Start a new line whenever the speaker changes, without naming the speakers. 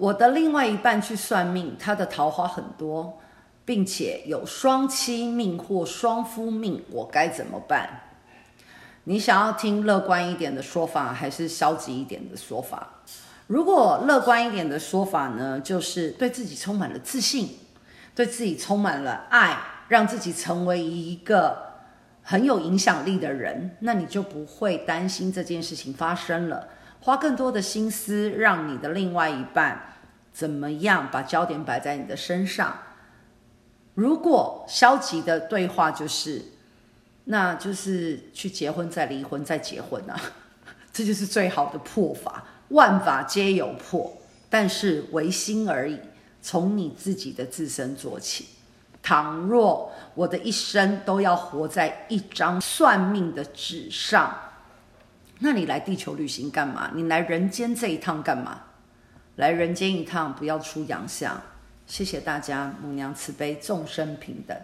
我的另外一半去算命，他的桃花很多，并且有双妻命或双夫命，我该怎么办？你想要听乐观一点的说法，还是消极一点的说法？如果乐观一点的说法呢，就是对自己充满了自信，对自己充满了爱，让自己成为一个很有影响力的人，那你就不会担心这件事情发生了，花更多的心思让你的另外一半怎么样把焦点摆在你的身上。如果消极的对话就是，那就是去结婚再离婚再结婚啊，这就是最好的破法。万法皆有破，但是唯心而已。从你自己的自身做起。倘若我的一生都要活在一张算命的纸上，那你来地球旅行干嘛？你来人间这一趟干嘛？来人间一趟，不要出洋相。谢谢大家，母娘慈悲，众生平等。